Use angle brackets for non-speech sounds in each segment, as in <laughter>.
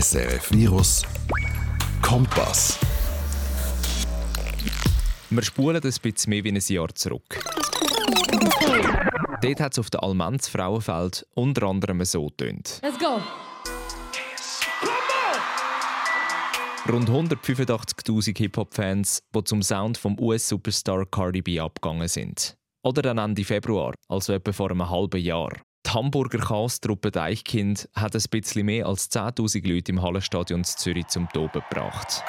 SRF Virus Kompass. Wir spulen ein bisschen mehr wie ein Jahr zurück. Dort hat es auf der Almanz Frauenfeld unter anderem so tönt. Let's go. Rund 185.000 Hip-Hop-Fans, die zum Sound vom US-Superstar Cardi B abgegangen sind. Oder dann Ende Februar, also etwa vor einem halben Jahr. Hamburger Chaos-Truppe Deichkind hat ein bisschen mehr als 10.000 Leute im Hallenstadion Zürich zum Toben gebracht.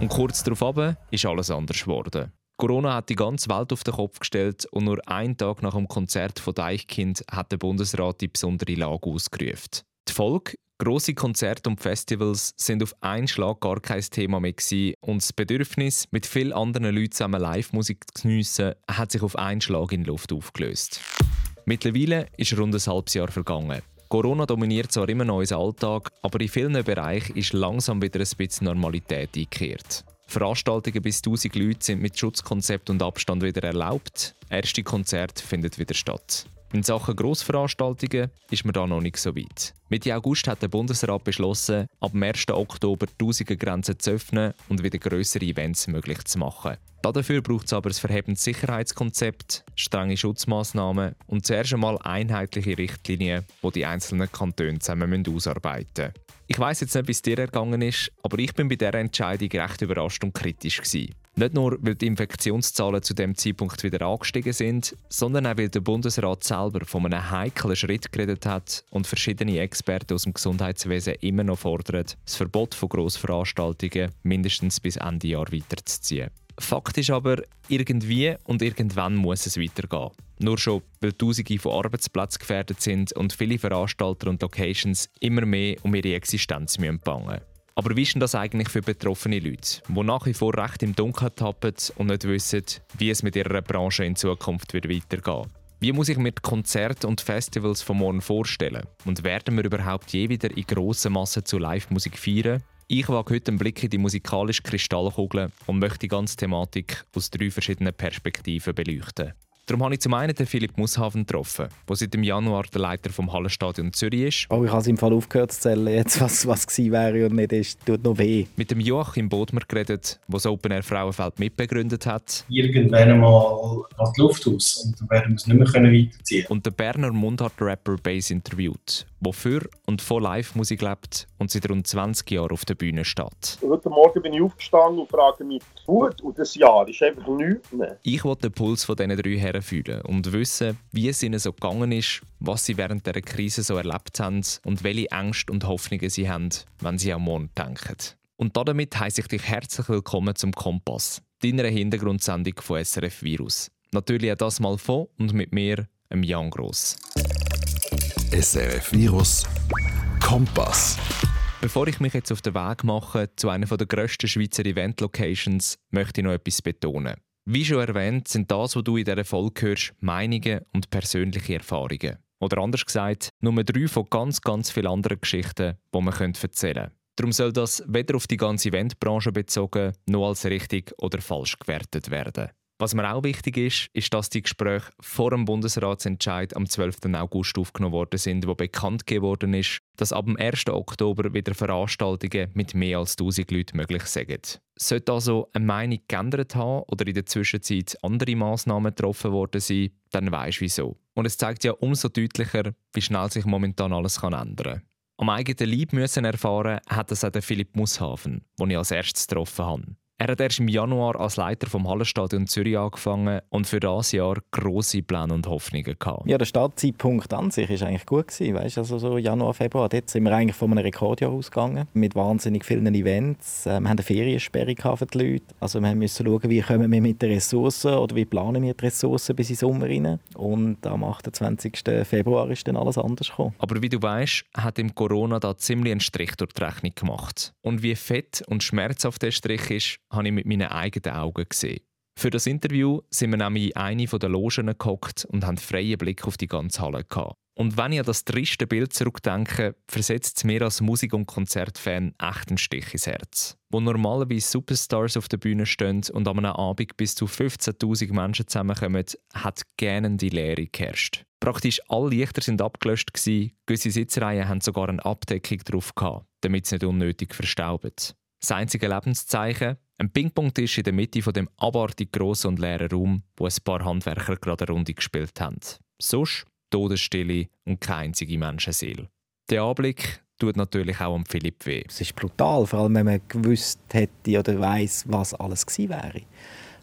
Und kurz darauf ist alles anders geworden. Corona hat die ganze Welt auf den Kopf gestellt und nur einen Tag nach dem Konzert von Deichkind hat der Bundesrat die besondere Lage ausgerufen. Die Folge? Grosse Konzerte und Festivals sind auf einen Schlag gar kein Thema mehr gewesen und das Bedürfnis, mit vielen anderen Leuten zusammen Live-Musik zu geniessen, hat sich auf einen Schlag in die Luft aufgelöst. Mittlerweile ist rund ein halbes Jahr vergangen. Corona dominiert zwar immer noch unseren Alltag, aber in vielen Bereichen ist langsam wieder ein bisschen Normalität eingekehrt. Veranstaltungen bis 1000 Leute sind mit Schutzkonzept und Abstand wieder erlaubt. Erste Konzerte finden wieder statt. In Sachen Grossveranstaltungen ist man da noch nicht so weit. Mitte August hat der Bundesrat beschlossen, ab dem 1. Oktober die Grenzen zu öffnen und wieder größere Events möglich zu machen. Dafür braucht es aber ein verhebendes Sicherheitskonzept, strenge Schutzmaßnahmen und zuerst einmal einheitliche Richtlinien, die die einzelnen Kantone zusammen ausarbeiten müssen. Ich weiß jetzt nicht, wie es dir ergangen ist, aber ich bin bei dieser Entscheidung recht überrascht und kritisch gewesen. Nicht nur, weil die Infektionszahlen zu dem Zeitpunkt wieder angestiegen sind, sondern auch, weil der Bundesrat selber von einem heiklen Schritt geredet hat und verschiedene Experten aus dem Gesundheitswesen immer noch fordern, das Verbot von Grossveranstaltungen mindestens bis Ende Jahr weiterzuziehen. Fakt ist aber, irgendwie und irgendwann muss es weitergehen. Nur schon, weil Tausende von Arbeitsplätzen gefährdet sind und viele Veranstalter und Locations immer mehr um ihre Existenz bangen müssen. Aber wie ist denn das eigentlich für betroffene Leute, die nach wie vor recht im Dunkeln tappen und nicht wissen, wie es mit ihrer Branche in Zukunft wird weitergehen Wie muss ich mir die Konzerte und Festivals von morgen vorstellen? Und werden wir überhaupt je wieder in grossen Massen zu Live-Musik feiern? Ich wage heute einen Blick in die musikalische Kristallkugel und möchte die ganze Thematik aus drei verschiedenen Perspektiven beleuchten. Darum habe ich zum einen den Philipp Mushafen getroffen, der seit dem Januar der Leiter vom Hallenstadion Zürich ist. Oh, ich habe es im Fall aufgehört zu zählen, jetzt, was, was gewesen wäre und nicht ist. Tut noch weh. Mit dem Joachim Bodmer geredet, der das Open Air Frauenfeld mitbegründet hat. Irgendwann einmal geht die Luft aus und dann werden wir es nicht mehr weiterziehen Und der Berner Mundart-Rapper Bass interviewt, der für und von Live-Musik lebt und seit rund 20 Jahren auf der Bühne steht. Heute Morgen bin ich aufgestanden und frage mich, gut, und das Jahr ist einfach nichts mehr. Ich wollte den Puls von diesen drei Herren fühlen und wissen, wie es ihnen so gegangen ist, was sie während der Krise so erlebt haben und welche Ängste und Hoffnungen sie haben, wenn sie am Morgen denken. Und damit heiße ich dich herzlich willkommen zum Kompass, deiner Hintergrundsendung von SRF Virus. Natürlich auch das mal von und mit mir, Jan Gross. SRF Virus Kompass. Bevor ich mich jetzt auf den Weg mache zu einer der grössten Schweizer Event-Locations, möchte ich noch etwas betonen. Wie schon erwähnt, sind das, was du in dieser Folge hörst, Meinungen und persönliche Erfahrungen. Oder anders gesagt, nur drei von ganz, ganz vielen anderen Geschichten, die man erzählen könnte. Darum soll das weder auf die ganze Eventbranche bezogen, noch als richtig oder falsch gewertet werden. Was mir auch wichtig ist, ist, dass die Gespräche vor dem Bundesratsentscheid am 12. August aufgenommen worden sind, wo bekannt geworden ist, dass ab dem 1. Oktober wieder Veranstaltungen mit mehr als 1000 Leuten möglich sind. Sollte also eine Meinung geändert haben oder in der Zwischenzeit andere Massnahmen getroffen worden sein, dann weisst du wieso. Und es zeigt ja umso deutlicher, wie schnell sich momentan alles ändern kann. Am eigenen Leib müssen erfahren hat es auch der Philipp Mushafen, den ich als erstes getroffen habe. Er hat erst im Januar als Leiter vom Hallenstadion Zürich angefangen und für das Jahr große Pläne und Hoffnungen gehabt. Ja, der Startzeitpunkt an sich ist eigentlich gut gewesen, weißt? also so Januar, Februar. Dort sind wir eigentlich von einem Rekordjahr ausgegangen mit wahnsinnig vielen Events. Äh, wir haben eine Feriensperre für die Leute. Also wir mussten schauen, wie kommen wir mit den Ressourcen oder wie planen wir die Ressourcen bis in den Sommer rein. Und am 28. Februar ist dann alles anders gekommen. Aber wie du weißt, hat im Corona da ziemlich einen Strich durch die Rechnung gemacht. Und wie fett und schmerzhaft der Strich ist, habe ich mit meinen eigenen Augen gesehen. Für das Interview sind wir nämlich in eine der Logen gehockt und haben freien Blick auf die ganze Halle gehabt. Und wenn ich an das triste Bild zurückdenke, versetzt es mir als Musik- und Konzertfan echt einen Stich ins Herz. Wo normalerweise Superstars auf der Bühne stehen und an einem Abend bis zu 15.000 Menschen zusammenkommen, hat gerne die Leere geherrscht. Praktisch alle Lichter sind abgelöscht gewisse Sitzreihen haben sogar eine Abdeckung drauf gehabt, damit sie nicht unnötig verstauben. Das einzige Lebenszeichen, ein Ping-Pong-Tisch in der Mitte von dem abartig grossen und leeren Raum, wo ein paar Handwerker gerade eine Runde gespielt haben. Sonst Todesstille und keine einzige Menschenseele. Der Anblick tut natürlich auch am Philipp weh. Es ist brutal, vor allem wenn man gewusst hätte oder weiß, was alles gewesen wäre.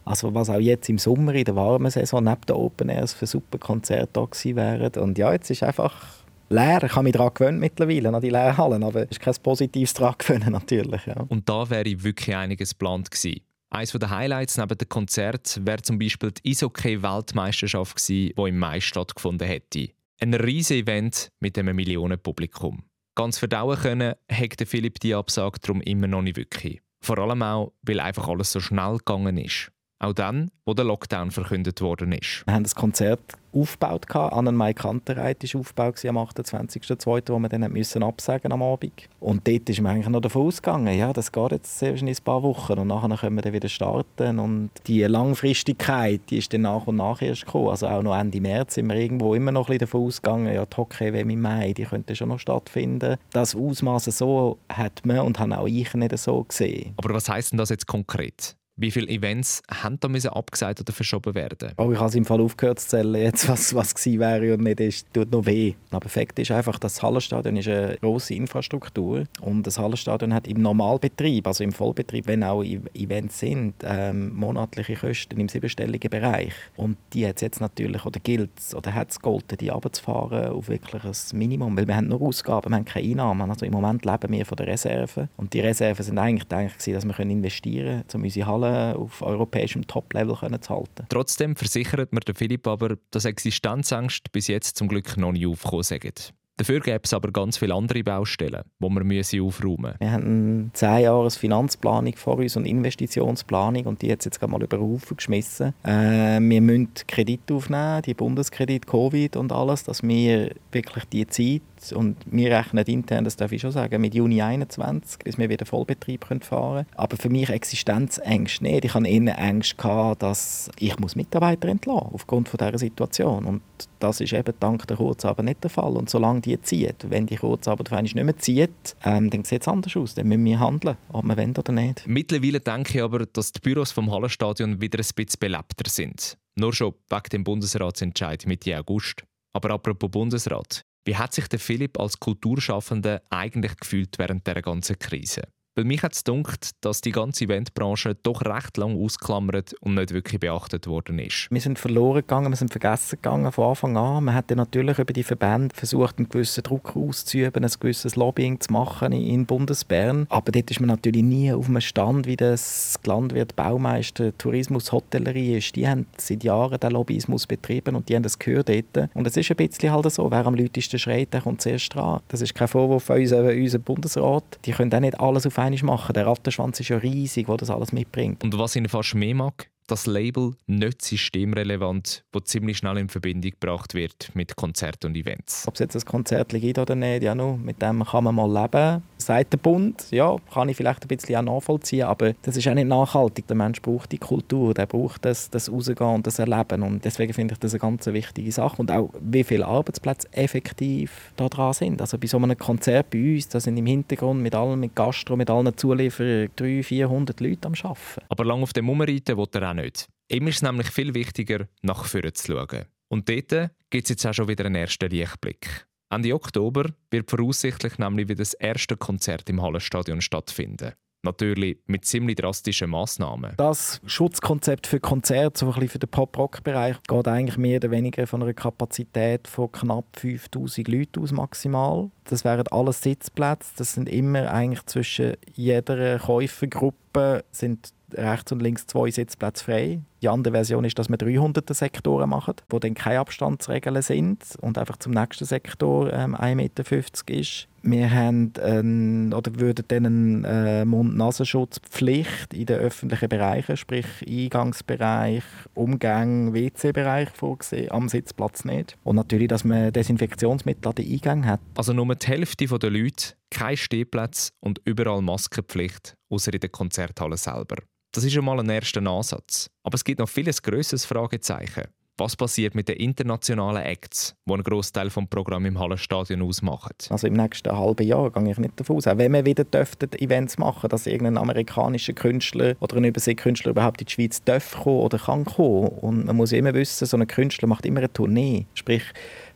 Also was auch jetzt im Sommer in der warmen Saison neben den Open Airs für super Konzerte da gewesen wären. Und ja, jetzt ist einfach leer. Ich habe mich daran gewöhnt mittlerweile, an die leeren Hallen, aber es ist kein Positives daran gewöhnt <laughs> natürlich. Ja. Und da wäre wirklich einiges geplant gewesen. Eines der Highlights neben dem Konzert wäre zum Beispiel die Eishockey-Weltmeisterschaft gewesen, die im Mai stattgefunden hätte. Ein riesiges Event mit einem Millionenpublikum. Ganz verdauen können, hat Philipp die Absage darum immer noch nicht wirklich. Vor allem auch, weil einfach alles so schnell gegangen ist. Auch dann, wo der Lockdown verkündet worden ist. Wir haben das Konzert aufgebaut. Annenmai Kantereit war aufgebaut am 28.02., wo wir dann müssen absagen am Abend. Und dort ist man eigentlich noch davon ausgegangen, ja, das geht jetzt sehr ein paar Wochen und nachher können wir dann wieder starten. Und die Langfristigkeit, die ist dann nach und nach erst gekommen. Also auch noch Ende März sind wir irgendwo immer noch ein bisschen davon ausgegangen, ja, die Hockey-WM im Mai, die könnte schon noch stattfinden. Das Ausmaß so hat man und haben auch ich nicht so gesehen. Aber was heißt denn das jetzt konkret? Wie viele Events haben da müssen abgesagt oder verschoben werden? Oh, ich habe es im Fall aufgehört zu zählen, jetzt, was, was gewesen wäre und nicht ist. tut noch weh. Aber Fakt ist einfach, das Hallenstadion ist eine grosse Infrastruktur und das Hallenstadion hat im Normalbetrieb, also im Vollbetrieb, wenn auch Events sind, ähm, monatliche Kosten im siebenstelligen Bereich. Und die hat es jetzt natürlich, oder gilt es, oder hat es gegolten, die runterzufahren auf wirklich ein Minimum, weil wir haben nur Ausgaben, wir haben keine Einnahmen. Also im Moment leben wir von der Reserve und die Reserven sind eigentlich gedacht, dass wir investieren können, um unsere Halle auf europäischem Top-Level zu halten. Trotzdem versichert mir der Philipp aber, dass Existenzängste bis jetzt zum Glück noch nicht aufgekommen sind. Dafür gäbe es aber ganz viele andere Baustellen, die wir müssen aufräumen müssen. Wir haben zehn Jahre Finanzplanung vor uns und Investitionsplanung und die jetzt jetzt gerade mal über den Haufen geschmissen. Äh, wir müssen Kredite aufnehmen, die Bundeskredit, Covid und alles, dass wir wirklich die Zeit und wir rechnen intern, das darf ich schon sagen, mit Juni 2021, bis wir wieder Vollbetrieb fahren können. Aber für mich Existenzängste nicht. Ich hatte eher Ängste, dass ich Mitarbeiter entlassen muss, aufgrund dieser Situation. Und das ist eben dank der Kurzarbeit nicht der Fall. Und solange die zieht, wenn die Kurzarbeit nicht mehr zieht, ähm, dann sieht es anders aus. Dann müssen wir handeln, ob wir wollen oder nicht. Mittlerweile denke ich aber, dass die Büros vom Hallenstadion wieder ein bisschen belebter sind. Nur schon wegen dem Bundesratsentscheid Mitte August. Aber apropos Bundesrat, wie hat sich der Philipp als Kulturschaffender eigentlich gefühlt während der ganzen Krise? Weil mich hat es gedacht, dass die ganze Eventbranche doch recht lang ausklammert und nicht wirklich beachtet worden ist. Wir sind verloren gegangen, wir sind vergessen gegangen von Anfang an. Man hat natürlich über die Verbände versucht, einen gewissen Druck auszuüben, ein gewisses Lobbying zu machen in Bundesbern. Aber dort ist man natürlich nie auf einem Stand, wie das Landwirt, Baumeister, Tourismus, Hotellerie ist. Die haben seit Jahren den Lobbyismus betrieben und die haben das gehört dort. Und es ist ein bisschen halt so, wer am lautesten schreit, der kommt zuerst dran. Das ist kein Vorwurf an unseren, unseren Bundesrat. Die können auch nicht alles auf einmal machen. Der Rattenschwanz ist ja riesig, der das alles mitbringt. Und was ihn fast mehr mag, das Label nicht systemrelevant, das ziemlich schnell in Verbindung gebracht wird mit Konzerten und Events. Ob es jetzt ein Konzert gibt oder nicht, ja, no, mit dem kann man mal leben. Sagt der Bund, ja, kann ich vielleicht ein bisschen auch nachvollziehen, aber das ist auch nicht nachhaltig. Der Mensch braucht die Kultur, der braucht das, das Rausgehen und das Erleben und deswegen finde ich das eine ganz wichtige Sache und auch wie viele Arbeitsplätze effektiv da dran sind. Also bei so einem Konzert bei uns, da sind im Hintergrund mit allen, mit Gastro, mit allen Zulieferern 300, 400 Leute am Arbeiten. Aber lange auf dem Umreiten will er auch nicht. Ihm ist es nämlich viel wichtiger, nach vorne zu schauen. Und dort gibt es jetzt auch schon wieder einen ersten Lichtblick. Ende Oktober wird voraussichtlich nämlich wieder das erste Konzert im Hallenstadion stattfinden. Natürlich mit ziemlich drastischen Massnahmen. Das Schutzkonzept für Konzerte, so ein bisschen für den Pop-Rock-Bereich, geht eigentlich mehr oder weniger von einer Kapazität von knapp 5000 Leuten aus maximal. Das wären alles Sitzplätze. Das sind immer eigentlich zwischen jeder Käufergruppe sind rechts und links zwei Sitzplätze frei. Die andere Version ist, dass wir 300 Sektoren machen, wo dann keine Abstandsregeln sind und einfach zum nächsten Sektor ähm, 1,50 Meter ist. Wir haben ähm, oder würden dann eine äh, Mund-Nasenschutzpflicht in den öffentlichen Bereichen, sprich Eingangsbereich, Umgang, WC-Bereich vorgesehen, am Sitzplatz nicht. Und natürlich, dass man Desinfektionsmittel an den Eingängen hat. Also nur die Hälfte der Leute, kein Stehplatz und überall Maskenpflicht, außer in der Konzerthalle selber. Das ist schon mal ein erster Ansatz. Aber es gibt noch vieles grösseres Fragezeichen. Was passiert mit den internationalen Acts, die einen Großteil des Programms im Hallenstadion ausmachen? Also im nächsten halben Jahr gehe ich nicht davon aus. Auch wenn wir wieder dürften Events machen, dass irgendein amerikanischer Künstler oder ein Überseekünstler überhaupt in die Schweiz kommen oder kann kommen. Und man muss immer wissen, so ein Künstler macht immer eine Tournee. Sprich,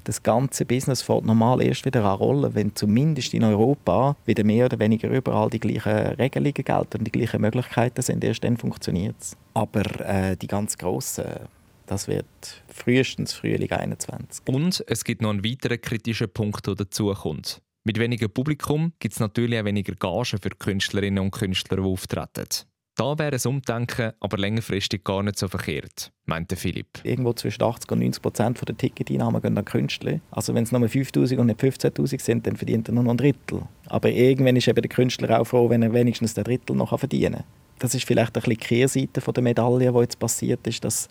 das ganze Business fällt normal erst wieder an Rollen, wenn zumindest in Europa wieder mehr oder weniger überall die gleichen Regelungen gelten und die gleichen Möglichkeiten sind. Erst dann funktioniert es. Aber äh, die ganz grossen das wird frühestens Frühling 21. Und es gibt noch einen weiteren kritischen Punkt, der dazukommt. Mit weniger Publikum gibt es natürlich auch weniger Gagen für Künstlerinnen und Künstler, die auftreten. Da wäre ein Umdenken aber längerfristig gar nicht so verkehrt, meinte Philipp. Irgendwo zwischen 80 und 90 Prozent der Ticketeinnahmen gehen an Künstler. Also wenn es nur 5'000 und nicht 15'000 sind, dann verdient er nur noch ein Drittel. Aber irgendwann ist eben der Künstler auch froh, wenn er wenigstens ein Drittel noch verdienen kann. Das ist vielleicht ein bisschen die Kehrseite der Medaille, die jetzt passiert ist, dass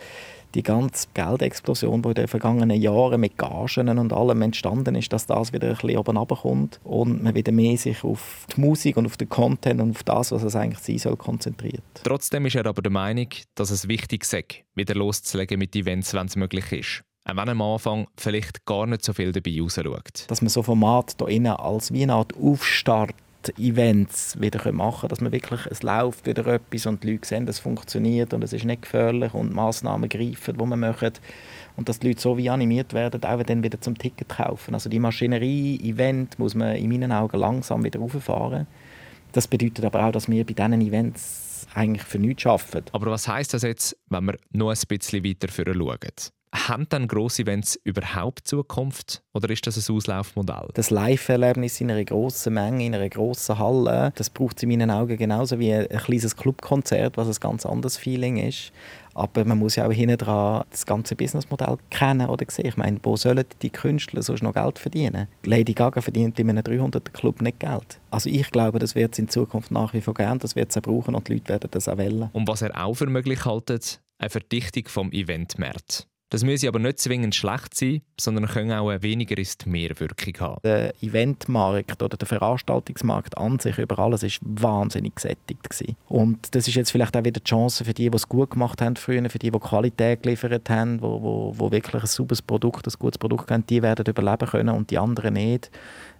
die ganze Geldexplosion, die in den vergangenen Jahren mit Gagen und allem entstanden ist, dass das wieder ein bisschen oben runterkommt und man wieder mehr sich auf die Musik und auf den Content und auf das, was es eigentlich sein soll, konzentriert. Trotzdem ist er aber der Meinung, dass es wichtig sei, wieder loszulegen mit Events, wenn es möglich ist. Auch wenn am Anfang vielleicht gar nicht so viel dabei rausschaut. Dass man so Format hier innen als wie eine Art Aufstart Events wieder machen können, dass man wirklich, es läuft wieder etwas und die Leute sehen, es funktioniert und es ist nicht gefährlich und Massnahmen greifen, die man möchte und dass die Leute so wie animiert werden, auch dann wieder zum Ticket kaufen. Also die Maschinerie-Event muss man in meinen Augen langsam wieder rauffahren. Das bedeutet aber auch, dass wir bei diesen Events eigentlich für nichts arbeiten. Aber was heißt das jetzt, wenn wir noch ein bisschen weiter schauen? Haben dann grosse Events überhaupt Zukunft oder ist das ein Auslaufmodell? Das Live-Erlebnis in einer grossen Menge, in einer grossen Halle, das braucht es in meinen Augen genauso wie ein kleines Clubkonzert, was ein ganz anderes Feeling ist. Aber man muss ja auch hinten dran das ganze Businessmodell kennen oder sehen. Ich meine, wo sollen die Künstler sonst noch Geld verdienen? Lady Gaga verdient in einem 300er-Club nicht Geld. Also ich glaube, das wird es in Zukunft nach wie vor gern, das wird es brauchen und die Leute werden das auch wählen. Und was er auch für möglich hält, eine Verdichtung vom Eventmarkt. Das müsse aber nicht zwingend schlecht sein, sondern können auch eine weniger ist mehr Wirkung haben. Der Eventmarkt oder der Veranstaltungsmarkt an sich über alles ist wahnsinnig gesättigt gewesen. Und das ist jetzt vielleicht auch wieder die Chance für die, die es gut gemacht haben früher, für die, die Qualität geliefert haben, wo, wo, wo wirklich ein sauberes Produkt, ein gutes Produkt haben, die werden überleben können und die anderen nicht.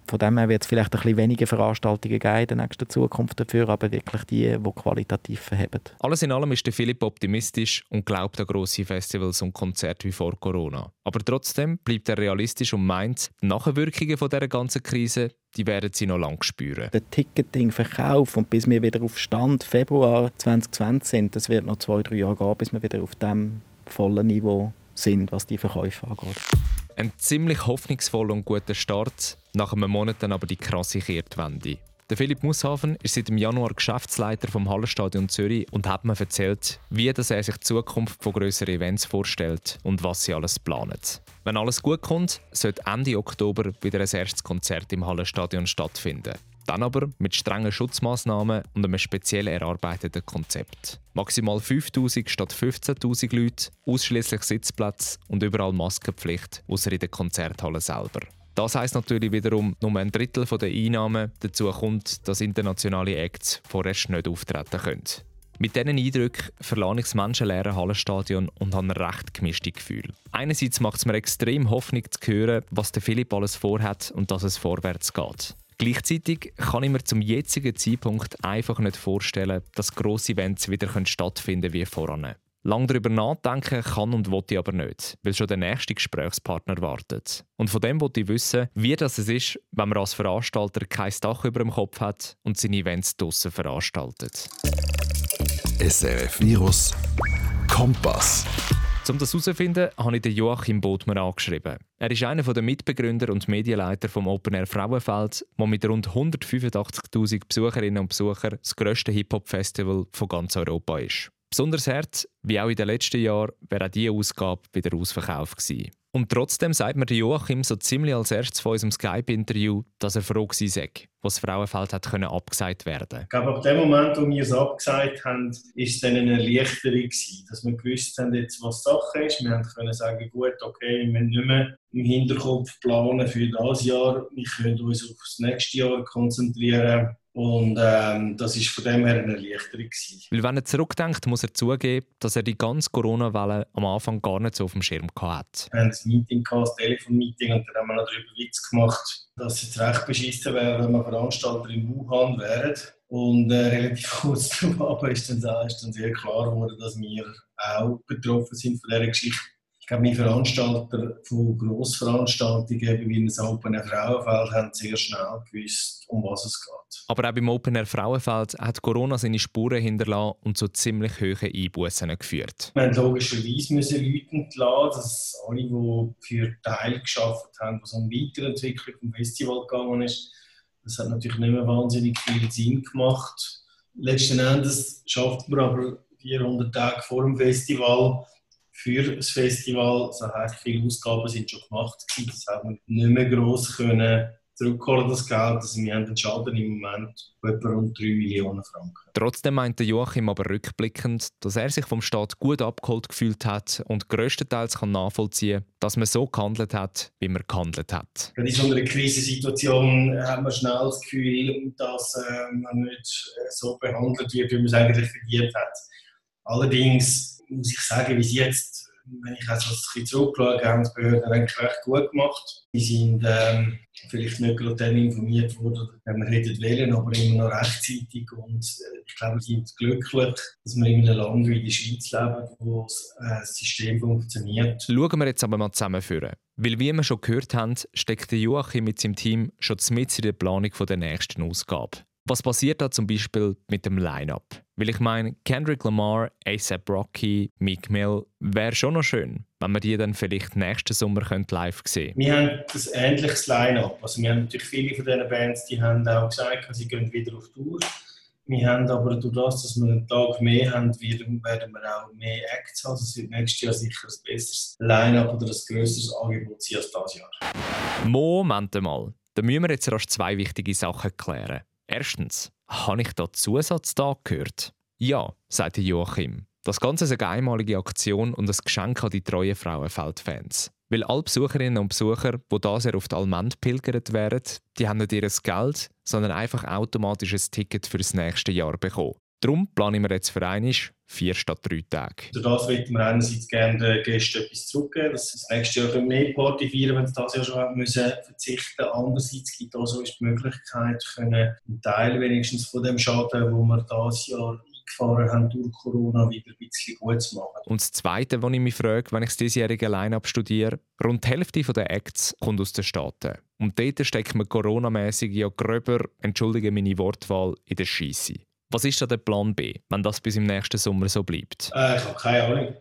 Von dem her wird es vielleicht ein bisschen weniger Veranstaltungen geben in der nächsten Zukunft dafür, aber wirklich die, die qualitativ verheben. Alles in allem ist der Philipp optimistisch und glaubt an grosse Festivals und Konzerte wie vor Corona. Aber trotzdem bleibt er realistisch und meint, die Nachwirkungen von dieser ganzen Krise die werden sie noch lange spüren. Der Ticketing-Verkauf und bis wir wieder auf Stand Februar 2020 sind, das wird noch zwei, drei Jahre gehen, bis wir wieder auf dem vollen Niveau sind, was die Verkäufe angeht. Ein ziemlich hoffnungsvoller und guter Start, nach einem Monat dann aber die krasse Kehrtwende. Der Philipp Mushafen ist seit dem Januar Geschäftsleiter vom Hallenstadion Zürich und hat mir erzählt, wie das er sich die Zukunft von grösseren Events vorstellt und was sie alles planen. Wenn alles gut kommt, sollte Ende Oktober wieder ein erstes Konzert im Hallenstadion stattfinden. Dann aber mit strengen Schutzmaßnahmen und einem speziell erarbeiteten Konzept. Maximal 5000 statt 15.000 Leute, ausschließlich Sitzplätze und überall Maskenpflicht, außer in der Konzerthalle selber. Das heisst natürlich wiederum, nur ein Drittel der Einnahmen dazu kommt, dass internationale Acts vorerst nicht auftreten können. Mit diesen Eindrücken verlasse ich das menschenleere Hallenstadion und habe ein recht gemischtes Gefühl. Einerseits macht es mir extrem Hoffnung zu hören, was der Philipp alles vorhat und dass es vorwärts geht. Gleichzeitig kann ich mir zum jetzigen Zeitpunkt einfach nicht vorstellen, dass grosse Events wieder stattfinden wie voran. Lang darüber nachdenken kann und will ich aber nicht, weil schon der nächste Gesprächspartner wartet. Und von dem wollte ich wissen, wie das ist, wenn man als Veranstalter kein Dach über dem Kopf hat und seine Events draussen veranstaltet. SRF Virus Kompass. Um das herauszufinden, habe ich Joachim Bodmer angeschrieben. Er ist einer der Mitbegründer und Medienleiter vom Open Air Frauenfeld, das mit rund 185.000 Besucherinnen und Besuchern das grösste Hip-Hop-Festival von ganz Europa ist. Besonders hart, wie auch in den letzten Jahren, wäre auch diese Ausgabe wieder ausverkauft gewesen. Und trotzdem sagt mir Joachim so ziemlich als erstes von unserem Skype-Interview, dass er froh war, sei, was Frauenfeld hat können abgesagt werden. Ich glaube, ab dem Moment, wo wir es abgesagt haben, ist es dann eine Erleichterung gewesen, dass wir gewusst haben, jetzt, was Sache ist. Wir haben können sagen, gut, okay, wir müssen nicht mehr im Hinterkopf planen für das Jahr. Wir können uns auf das nächste Jahr konzentrieren. Und ähm, das war von dem her eine Erleichterung. Gewesen. Weil wenn er zurückdenkt, muss er zugeben, dass er die ganze Corona-Welle am Anfang gar nicht so auf dem Schirm hatte. Wir hatten ein Meeting, ein Telefonmeeting, und dann haben wir noch darüber Witz gemacht, dass es recht beschissen wäre, wenn wir Veranstalter in Wuhan wären. Und äh, relativ <laughs> kurz darauf ist dann, ist dann sehr klar geworden, dass wir auch betroffen sind von dieser Geschichte. Ich glaube, wir Veranstalter von Grossveranstaltungen wie ein Open Air Frauenfeld haben sehr schnell gewusst, um was es geht. Aber auch beim Open Air Frauenfeld hat Corona seine Spuren hinterlassen und zu ziemlich hohen Einbußen geführt. Wir mussten logischerweise müssen Leute entlassen, dass alle, die für Teil geschafft haben, was um Weiterentwicklung vom Festival gegangen ist, das hat natürlich nicht mehr wahnsinnig viel Sinn gemacht. Letzten Endes schafft man aber 400 Tage vor dem Festival für das Festival. Das heißt, viele Ausgaben sind schon gemacht. Das haben wir nicht mehr gross können zurückholen, das Geld. Also wir haben einen Schaden im Moment von etwa rund 3 Millionen Franken. Trotzdem meinte Joachim aber rückblickend, dass er sich vom Staat gut abgeholt gefühlt hat und größtenteils kann nachvollziehen dass man so gehandelt hat, wie man gehandelt hat. In so einer Krisensituation haben wir schnell das Gefühl, dass äh, man nicht so behandelt wird, wie man es eigentlich verdient hat. Allerdings muss ich sagen, wie es jetzt, wenn ich also ein bisschen zurückschaue, haben die Behörden eigentlich recht gut gemacht. Die sind ähm, vielleicht nicht gerade dann informiert worden, wenn wir hätten wollen, aber immer noch rechtzeitig. Und äh, ich glaube, wir sind glücklich, dass wir in einem Land wie die Schweiz leben, wo äh, das System funktioniert. Schauen wir jetzt aber mal zusammenführen. Weil, wie wir schon gehört haben, steckt Joachim mit seinem Team schon mit in der Planung der nächsten Ausgabe. Was passiert da zum Beispiel mit dem Line-Up? Weil ich meine, Kendrick Lamar, ASAP Rocky, Meek Mill, wäre schon noch schön, wenn wir die dann vielleicht nächsten Sommer live sehen Wir haben ein ähnliches Line-Up. Also wir haben natürlich viele von diesen Bands, die haben auch gesagt, sie gehen wieder auf Tour. Wir haben aber durch das, dass wir einen Tag mehr haben, werden wir auch mehr Acts haben. Also es wird nächstes Jahr sicher ein besseres Line-Up oder ein grösseres Angebot sein als dieses Jahr. Moment mal. Da müssen wir jetzt erst zwei wichtige Sachen klären. Erstens, habe ich da Zusatztag gehört? Ja, sagte Joachim. Das Ganze ist eine einmalige Aktion und ein Geschenk an die treuen Frauenfeldfans. Weil alle Besucherinnen und Besucher, die da sehr oft Almend pilgert wären, die haben nicht ihr Geld, sondern einfach automatisch ein Ticket für das nächste Jahr bekommen. Darum planen wir jetzt für einmal vier statt drei Tage. Durch das wir einerseits gerne den Gästen etwas zurückgeben, dass sie das nächste Jahr mehr Party feiern wenn sie das Jahr schon müssen verzichten Andererseits gibt es auch so die Möglichkeit, können einen Teil wenigstens von dem Schaden, den wir dieses Jahr eingefahren haben durch Corona, wieder ein bisschen gut zu machen. Und das Zweite, was ich mich frage, wenn ich das diesjährige Line-Up studiere, rund die Hälfte der Acts kommt aus den Staaten. Und dort steckt man coronamäßig ja gröber, entschuldige meine Wortwahl, in der Scheisse. Was ist da der Plan B, wenn das bis im nächsten Sommer so bleibt? Äh, ich habe keine Ahnung.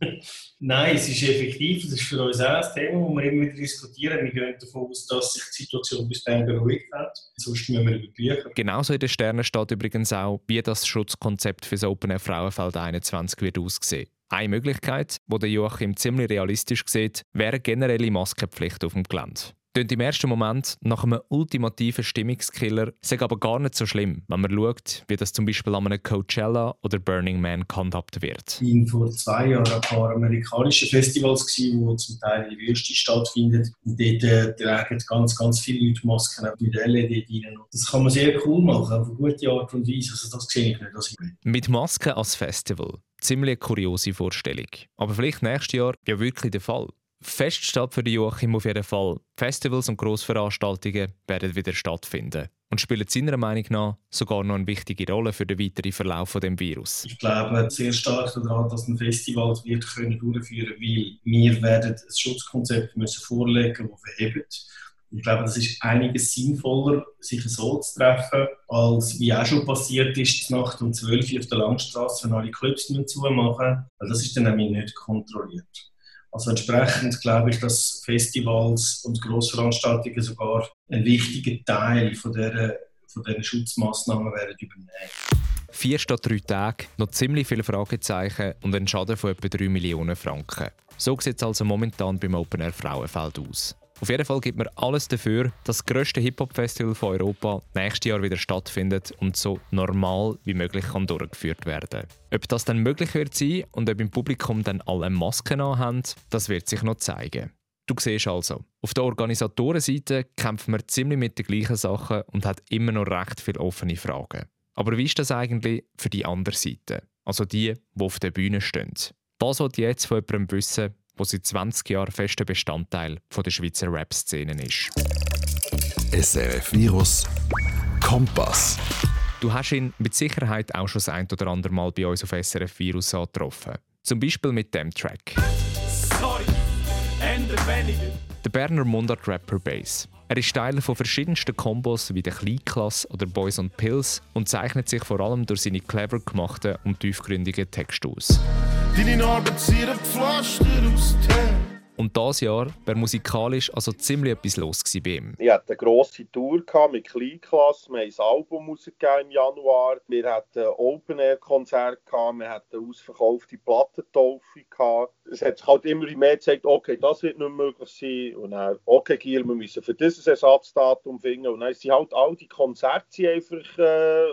<laughs> Nein, es ist effektiv, es ist für uns auch ein Thema, das wir immer wieder diskutieren. Wir gehen davon aus, dass sich die Situation bis dann beruhigt hat. Sonst müssen wir über Bücher. Genauso in den Sternen steht übrigens auch, wie das Schutzkonzept für das Open Air Frauenfeld 21 wird aussehen. Eine Möglichkeit, die Joachim ziemlich realistisch sieht, wäre generelle Maskenpflicht auf dem Gelände. Klingt im ersten Moment nach einem ultimativen Stimmungskiller, ist aber gar nicht so schlimm, wenn man schaut, wie das zum Beispiel an einem Coachella oder Burning Man gehandhabt wird. Ich war vor zwei Jahren ein paar amerikanische Festivals, gewesen, wo zum Teil in Wüste stattfindet. Und dort äh, tragen ganz, ganz viele Leute Masken mit LED rein. Das kann man sehr cool machen, auf eine gute Art und Weise. Also das sehe ich nicht. Das mit Masken als Festival. Ziemlich eine kuriose Vorstellung. Aber vielleicht nächstes Jahr ja wirklich der Fall. Fest steht für Joachim auf jeden Fall. Festivals und Grossveranstaltungen werden wieder stattfinden und spielen seiner Meinung nach sogar noch eine wichtige Rolle für den weiteren Verlauf des Virus. Ich glaube sehr stark daran, dass ein Festival wird können durchführen, weil wir werden ein Schutzkonzept müssen vorlegen, das verhebt Ich glaube, das ist einiges sinnvoller, sich so zu treffen, als wie auch schon passiert ist, Nacht um 12 Uhr auf der Langstrasse, wenn alle Clubs zumachen. Weil das ist dann nämlich nicht kontrolliert. Also entsprechend glaube ich, dass Festivals und Grossveranstaltungen sogar einen wichtigen Teil von dieser, von diesen Schutzmaßnahmen werden übernehmen. Vier statt drei Tage, noch ziemlich viele Fragezeichen und ein Schaden von etwa 3 Millionen Franken. So sieht es also momentan beim Open Air Frauenfeld aus. Auf jeden Fall gibt man alles dafür, dass das grösste Hip-Hop-Festival von Europa nächstes Jahr wieder stattfindet und so normal wie möglich kann durchgeführt werden Ob das dann möglich wird sein und ob im Publikum dann alle Masken haben, das wird sich noch zeigen. Du siehst also, auf der Organisatorenseite kämpft man ziemlich mit den gleichen Sachen und hat immer noch recht viele offene Fragen. Aber wie ist das eigentlich für die andere Seite? Also die, die auf der Bühne stehen. Das wollte jetzt von jemandem wissen, der seit 20 Jahren fester Bestandteil der Schweizer Rap-Szene ist. SRF Virus Kompass. Du hast ihn mit Sicherheit auch schon das ein oder andere Mal bei uns auf SRF Virus angetroffen. Zum Beispiel mit dem Track. Sorry, Ende weniger. Der Berner Mundart-Rapper Bass. Er ist Teil von verschiedensten Kombos wie der Kleinklasse oder Boys on Pills und zeichnet sich vor allem durch seine clever gemachten und tiefgründigen Texte aus. Deine Narben ziehen Pflaster aus und dieses Jahr wäre musikalisch also ziemlich etwas los bei ihm. Ich hatte eine grosse Tour mit Kleinklasse. Wir haben ein Album rausgegeben im Januar. Wir hatten ein Open-Air-Konzert, wir hatten eine ausverkaufte Plattentaufe. Es hat sich halt immer mehr gezeigt, okay, das wird nicht möglich sein. Und dann, okay, Giel, wir müssen für dieses Ersatzdatum finden. Und dann sind halt all die Konzerte einfach äh,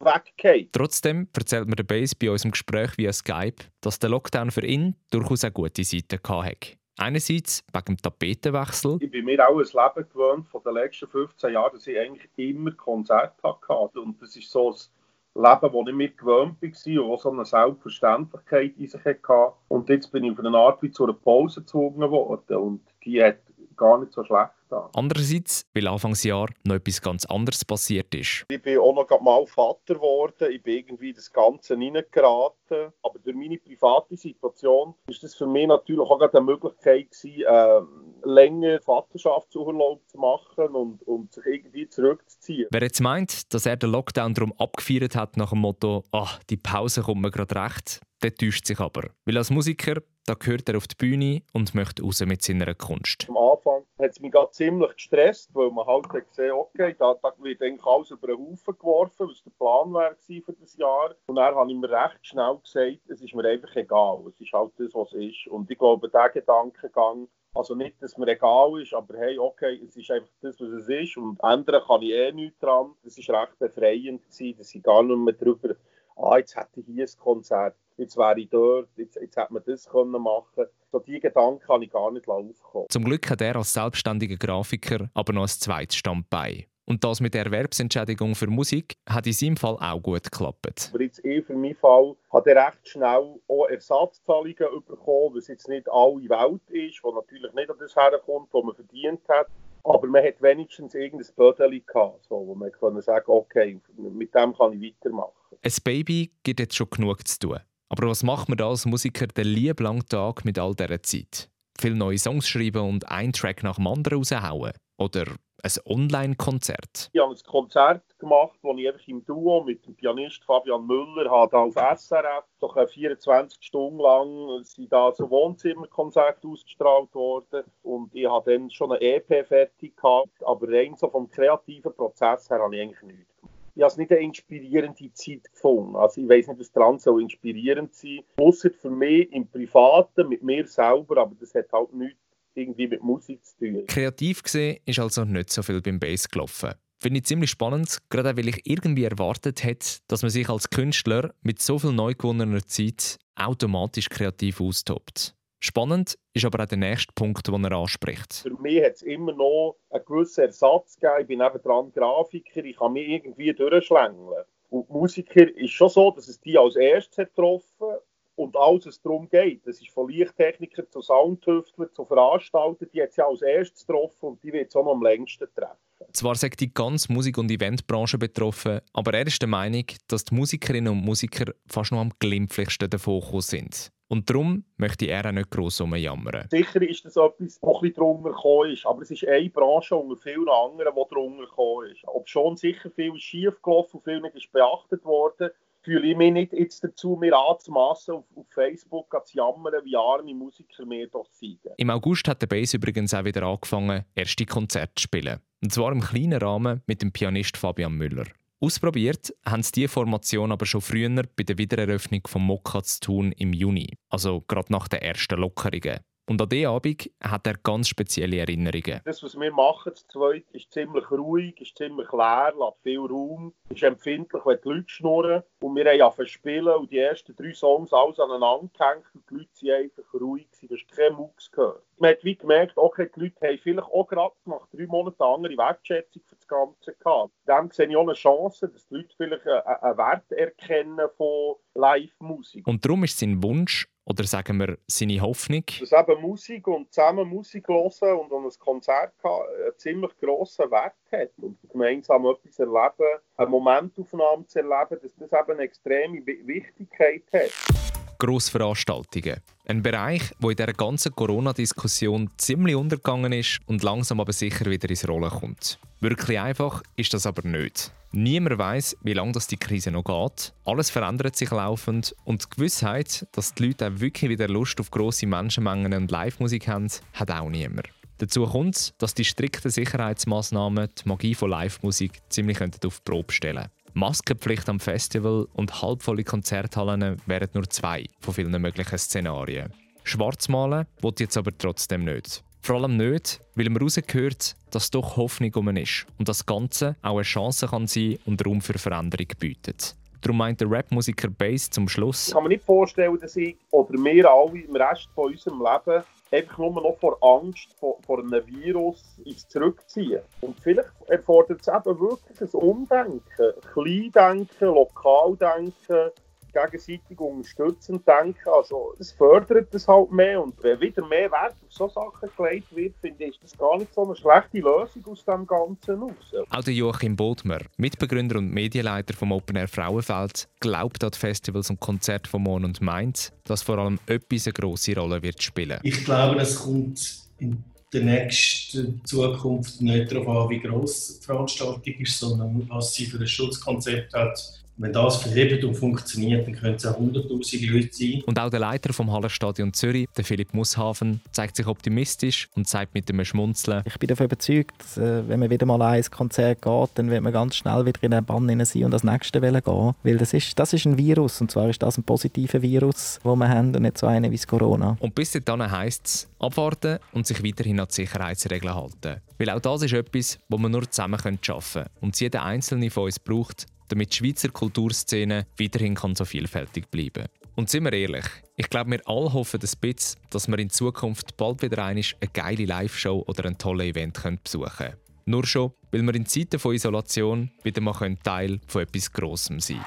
weggefallen. Trotzdem erzählt mir der Bass bei unserem Gespräch via Skype, dass der Lockdown für ihn durchaus eine gute Seite hatte. Einerseits wegen dem Tapetenwechsel. Ich bin mir auch ein Leben gewöhnt von den letzten 15 Jahren, dass ich eigentlich immer Konzerte hatte. Und das ist so ein Leben, das ich mir gewöhnt war und so eine Selbstverständlichkeit in sich hatte. Und jetzt bin ich auf eine Art wie zu einer Pause gezwungen worden. Und die hat gar nicht so schlecht da. Andererseits, weil Anfangsjahr noch etwas ganz anderes passiert ist. Ich bin auch noch mal Vater geworden. Ich bin irgendwie das Ganze reingeraten. Aber durch meine private Situation ist das für mich natürlich auch eine Möglichkeit gewesen, äh, länger Vaterschaftsurlaub zu machen und, und sich irgendwie zurückzuziehen. Wer jetzt meint, dass er den Lockdown darum abgefeiert hat nach dem Motto «Ach, die Pause kommt mir gerade recht», der täuscht sich aber. Weil als Musiker, da gehört er auf die Bühne und möchte raus mit seiner Kunst. Am Anfang hat es mich gerade ziemlich gestresst, weil man halt hat gesehen okay, da, da wird eigentlich alles über den Haufen geworfen, was der Plan war für das Jahr. Und dann habe ich mir recht schnell gesagt, es ist mir einfach egal, es ist halt das, was es ist. Und ich glaube, der Gedankengang, also nicht, dass mir egal ist, aber hey, okay, es ist einfach das, was es ist und ändern kann ich eh nichts dran. Das war recht befreiend, gewesen, dass ich gar nicht mehr darüber, ah, jetzt hätte ich hier ein Konzert, jetzt wäre ich dort, jetzt, jetzt hätte man das können machen So diese Gedanken kann ich gar nicht aufkommen. Zum Glück hat er als selbstständiger Grafiker aber noch ein zweites Standbein. Und das mit der Erwerbsentschädigung für Musik hat in seinem Fall auch gut geklappt. Aber jetzt eh für meinen Fall hat er recht schnell auch Ersatzzahlungen bekommen, was jetzt nicht alle Welt ist, wo natürlich nicht an das herkommt, was man verdient hat. Aber man hat wenigstens irgendein Bödeli gehabt, so, wo man können sagen okay, mit dem kann ich weitermachen. Ein Baby gibt jetzt schon genug zu tun. Aber was macht man da als Musiker den lieben langen Tag mit all dieser Zeit? Viele neue Songs schreiben und einen Track nach dem anderen raushauen? Oder ein Online-Konzert? Ich habe ein Konzert gemacht, wo ich einfach im Duo mit dem Pianist Fabian Müller habe auf SRF doch 24 Stunden lang sind da so Wohnzimmerkonzerte ausgestrahlt worden und ich habe dann schon eine EP fertig gehabt, aber rein so vom kreativen Prozess her habe ich eigentlich nichts ich habe nicht eine inspirierende Zeit gefunden. Also ich weiß nicht, was dran so inspirierend sein Ausser für mich im Privaten, mit mir selber, aber das hat halt nichts irgendwie mit Musik zu tun. Kreativ gesehen ist also nicht so viel beim Bass gelaufen. Finde ich ziemlich spannend, gerade weil ich irgendwie erwartet hätte, dass man sich als Künstler mit so viel neu gewonnener Zeit automatisch kreativ austobt. Spannend ist aber auch der nächste Punkt, den er anspricht. Für mich hat es immer noch einen gewissen Ersatz gegeben. Ich bin nebendran Grafiker, ich kann mich irgendwie durchschlängeln. Und Musiker ist schon so, dass es die als erstes getroffen und alles, was darum geht, das ist von Lichttechniker zu Soundtüftler zu Veranstaltern, die hat ja als erstes getroffen und die wird es auch noch am längsten treffen. Zwar sagt die ganze Musik- und Eventbranche betroffen, aber er ist der Meinung, dass die Musikerinnen und Musiker fast noch am glimpflichsten davon sind. Und darum möchte er auch nicht gross umjammern. Sicher ist das etwas, was ein bisschen drunter gekommen ist. Aber es ist eine Branche unter vielen anderen, die drunter gekommen ist. Ob schon sicher viel schief gelaufen und viel nicht beachtet worden, fühle ich mich nicht jetzt dazu, mir anzumassen, auf, auf Facebook zu jammern, wie arme Musiker mir doch zeigen. Im August hat der Bass übrigens auch wieder angefangen, erste Konzerte zu spielen. Und zwar im kleinen Rahmen mit dem Pianist Fabian Müller. Ausprobiert haben sie diese Formation aber schon früher bei der Wiedereröffnung von Mokka zu tun im Juni, also gerade nach den ersten Lockerungen. Und an diesem Abend hat er ganz spezielle Erinnerungen. Das, was wir machen, zu zweit, ist ziemlich ruhig, ist ziemlich leer, lässt viel Raum, ist empfindlich, wenn die Leute schnurren. Und wir haben ja spielen und die ersten drei Songs alles aneinander gehängt und die Leute sind einfach ruhig. Du hast keine Mucks gehört. Man hat wie gemerkt, okay, die Leute haben vielleicht auch gerade nach drei Monaten eine andere Wertschätzung für das Ganze gehabt. Dem sehe ich auch eine Chance, dass die Leute vielleicht einen Wert erkennen von Live-Musik. Und darum ist sein Wunsch, oder sagen wir seine Hoffnung? Dass eben Musik und zusammen Musik hören und an ein Konzert einen ziemlich grossen Wert hat. Und gemeinsam etwas erleben, eine Momentaufnahme zu erleben, dass das eben eine extreme Wichtigkeit hat. Grossveranstaltungen. Ein Bereich, wo in dieser ganzen Corona-Diskussion ziemlich untergegangen ist und langsam aber sicher wieder ins Rollen kommt. Wirklich einfach ist das aber nicht. Niemand weiß, wie lange das die Krise noch geht. Alles verändert sich laufend und die Gewissheit, dass die Leute auch wirklich wieder Lust auf grosse Menschenmengen und Live-Musik haben, hat auch niemand. Dazu kommt, dass die strikten Sicherheitsmaßnahmen die Magie von Live-Musik ziemlich auf die Probe stellen Maskenpflicht am Festival und halbvolle Konzerthallen wären nur zwei von vielen möglichen Szenarien. Schwarzmalen wird jetzt aber trotzdem nicht. Vor allem nicht, weil man rausgehört, dass doch Hoffnung um ist und das Ganze auch eine Chance kann sein und Raum für Veränderung bietet. Darum meint der Rap-Musiker Bass zum Schluss. Ich kann mir nicht vorstellen, dass ich oder wir alle im Rest von unserem Leben einfach nur noch vor Angst vor, vor einem Virus ins Zurückziehen. Und vielleicht erfordert es eben wirklich ein Umdenken, Kleindenken, Lokaldenken, gegenseitig unterstützend denken. Also, das fördert das halt mehr. Und wenn wieder mehr Wert auf solche Sachen gelegt wird, finde ich, ist das gar nicht so eine schlechte Lösung aus dem Ganzen raus. Auch der Joachim Bodmer, Mitbegründer und Medienleiter vom Open Air Frauenfeld, glaubt an die Festivals und Konzerte von Mon und meint, dass vor allem etwas eine grosse Rolle wird spielen. Ich glaube, es kommt in der nächsten Zukunft nicht darauf an, wie gross die Veranstaltung ist, sondern was sie für ein Schutzkonzept hat wenn das verhebt und funktioniert, dann können es auch 100'000 Leute sein. Und auch der Leiter vom Hallerstadion Zürich, der Philipp Musshafen, zeigt sich optimistisch und zeigt mit einem Schmunzeln. Ich bin davon überzeugt, dass, äh, wenn man wieder mal ein Konzert geht, dann wird man ganz schnell wieder in einen Bann sein und das nächste gehen. Weil das ist, das ist ein Virus und zwar ist das ein positiver Virus, den wir haben und nicht so einer wie das Corona. Und bis dann heisst es, abwarten und sich weiterhin an die Sicherheitsregeln halten. Weil auch das ist etwas, das wir nur zusammen schaffen können und jeder Einzelne von uns braucht, damit die Schweizer Kulturszene weiterhin kann so vielfältig bleiben Und sind wir ehrlich, ich glaube, wir alle hoffen ein bisschen, dass wir in Zukunft bald wieder eine geile Live-Show oder ein tolles Event besuchen können. Nur schon, weil wir in Zeiten von Isolation wieder mal Teil von etwas Grossem sein können.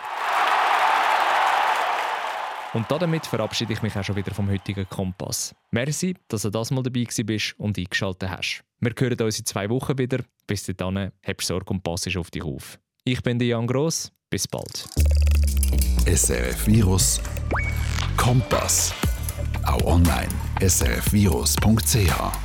Und damit verabschiede ich mich auch schon wieder vom heutigen Kompass. Merci, dass du das mal dabei bist und eingeschaltet hast. Wir hören uns in zwei Wochen wieder. Bis dahin, hab Sorge und pass auf dich auf. Ich bin Jan Gross. Bis bald. SRF Virus Kompass. Auch online srfvirus.ch